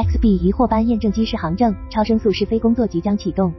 XB 货班验证机试航证，超声速试飞工作即将启动。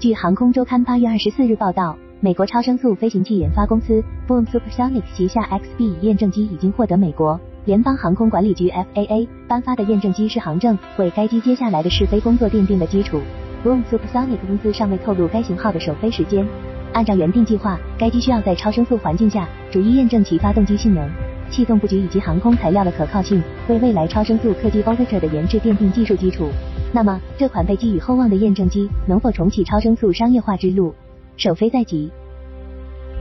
据航空周刊八月二十四日报道，美国超声速飞行器研发公司 Boom Supersonic 旗下 XB 验证机已经获得美国联邦航空管理局 FAA 颁发的验证机试航证，为该机接下来的试飞工作奠定了基础。Boom Supersonic 公司尚未透露该型号的首飞时间。按照原定计划，该机需要在超声速环境下逐一验证其发动机性能。气动布局以及航空材料的可靠性，为未来超声速客机 Overture 的研制奠定技术基础。那么，这款被寄予厚望的验证机能否重启超声速商业化之路？首飞在即。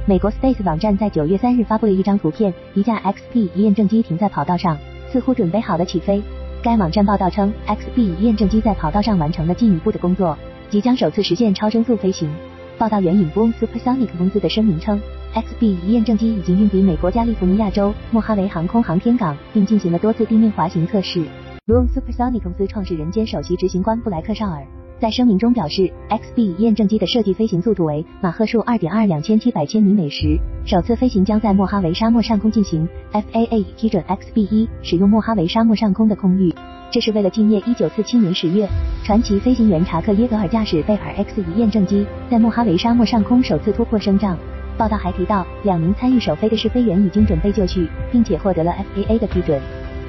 美国 Space 网站在九月三日发布了一张图片，一架 XB 验证机停在跑道上，似乎准备好了起飞。该网站报道称，XB 验证机在跑道上完成了进一步的工作，即将首次实现超声速飞行。报道援引 Boom Supersonic 公司的声明称。XB 一验证机已经运抵美国加利福尼亚州莫哈维航空航天港，并进行了多次地面滑行测试。Boom Supersonic 公司创始人兼首席执行官布莱克绍尔在声明中表示，XB 一验证机的设计飞行速度为马赫数2.2两千七百千米每时，首次飞行将在莫哈维沙漠上空进行。FAA 批准 XB 一使用莫哈维沙漠上空的空域，这是为了纪念1947年10月，传奇飞行员查克耶格尔驾驶贝尔 X 1验证机在莫哈维沙漠上空首次突破升障。报道还提到，两名参与首飞的试飞员已经准备就绪，并且获得了 FAA 的批准。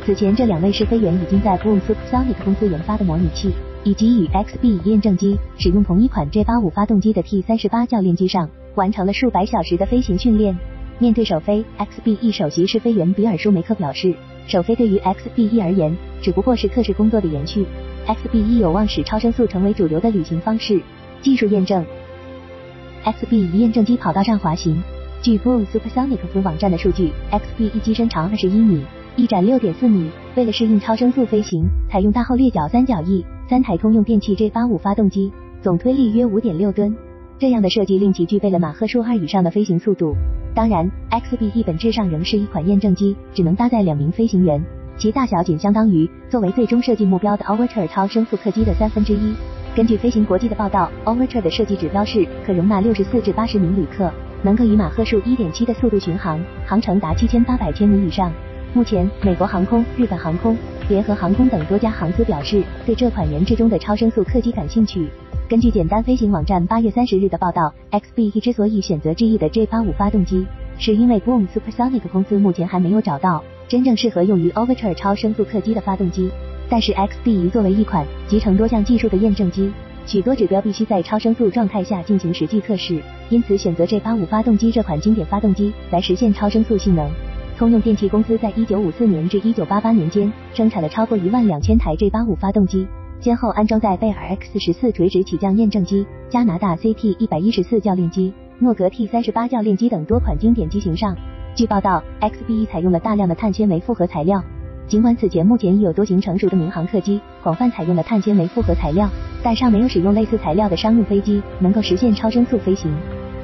此前，这两位试飞员已经在 Boom Supersonic 公司研发的模拟器以及与 XB 验证机使用同一款 J85 发动机的 T38 教练机上完成了数百小时的飞行训练。面对首飞，XB 首席试飞员比尔舒梅克表示，首飞对于 XB 而言只不过是测试工作的延续。XB 有望使超声速成为主流的旅行方式。技术验证。XB 一验证机跑道上滑行。据 Boom Supersonic 网站的数据，XB 一机身长二十一米，翼展六点四米。为了适应超声速飞行，采用大后掠角三角翼，三台通用电气 J85 发动机，总推力约五点六吨。这样的设计令其具备了马赫数二以上的飞行速度。当然，XB 一本质上仍是一款验证机，只能搭载两名飞行员，其大小仅相当于作为最终设计目标的 Overture 超声速客机的三分之一。根据飞行国际的报道，Overture 的设计指标是可容纳六十四至八十名旅客，能够以马赫数一点七的速度巡航，航程达七千八百千米以上。目前，美国航空、日本航空、联合航空等多家航司表示对这款研制中的超声速客机感兴趣。根据简单飞行网站八月三十日的报道，XB 之所以选择 GE 的 J 八五发动机，是因为 Boom Supersonic 公司目前还没有找到真正适合用于 Overture 超声速客机的发动机。但是 XB 作为一款集成多项技术的验证机，许多指标必须在超声速状态下进行实际测试，因此选择 J85 发动机这款经典发动机来实现超声速性能。通用电气公司在1954年至1988年间生产了超过一万两千台 J85 发动机，先后安装在贝尔 X14 垂直起降验证机、加拿大 CT114 教练机、诺格 T38 教练机等多款经典机型上。据报道，XB 采用了大量的碳纤维复合材料。尽管此前目前已有多型成熟的民航客机广泛采用了碳纤维复合材料，但尚没有使用类似材料的商用飞机能够实现超声速飞行。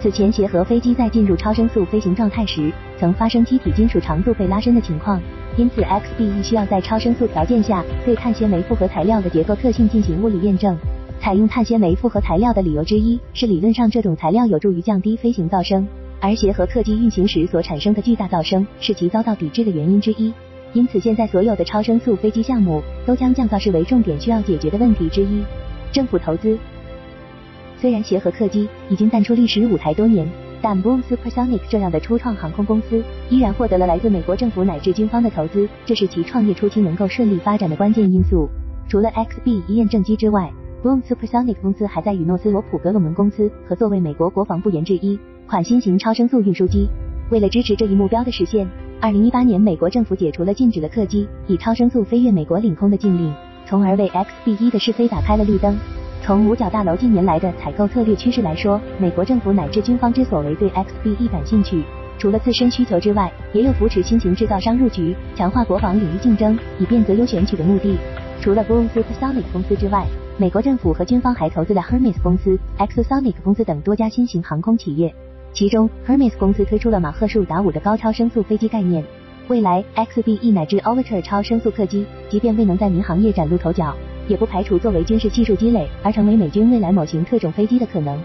此前协和飞机在进入超声速飞行状态时，曾发生机体金属长度被拉伸的情况，因此 XB 需要在超声速条件下对碳纤维复合材料的结构特性进行物理验证。采用碳纤维复合材料的理由之一是，理论上这种材料有助于降低飞行噪声，而协和客机运行时所产生的巨大噪声是其遭到抵制的原因之一。因此，现在所有的超声速飞机项目都将降噪视为重点需要解决的问题之一。政府投资，虽然协和客机已经淡出历史舞台多年，但 Boom Supersonic 这样的初创航空公司依然获得了来自美国政府乃至军方的投资，这是其创业初期能够顺利发展的关键因素。除了 XB 一验证机之外，Boom Supersonic 公司还在与诺斯罗普格鲁门公司合作，为美国国防部研制一款新型超声速运输机。为了支持这一目标的实现。二零一八年，美国政府解除了禁止了客机以超声速飞越美国领空的禁令，从而为 XB 一的试飞打开了绿灯。从五角大楼近年来的采购策略趋势来说，美国政府乃至军方之所为对 XB 一感兴趣，除了自身需求之外，也有扶持新型制造商入局、强化国防领域竞争，以便择优选取的目的。除了 Boom Supersonic 公司之外，美国政府和军方还投资了 Hermes 公司、Exosonic 公司等多家新型航空企业。其中，Hermes 公司推出了马赫数达五的高超声速飞机概念。未来，XB 乃至 Overture 超声速客机，即便未能在民航业崭露头角，也不排除作为军事技术积累而成为美军未来某型特种飞机的可能。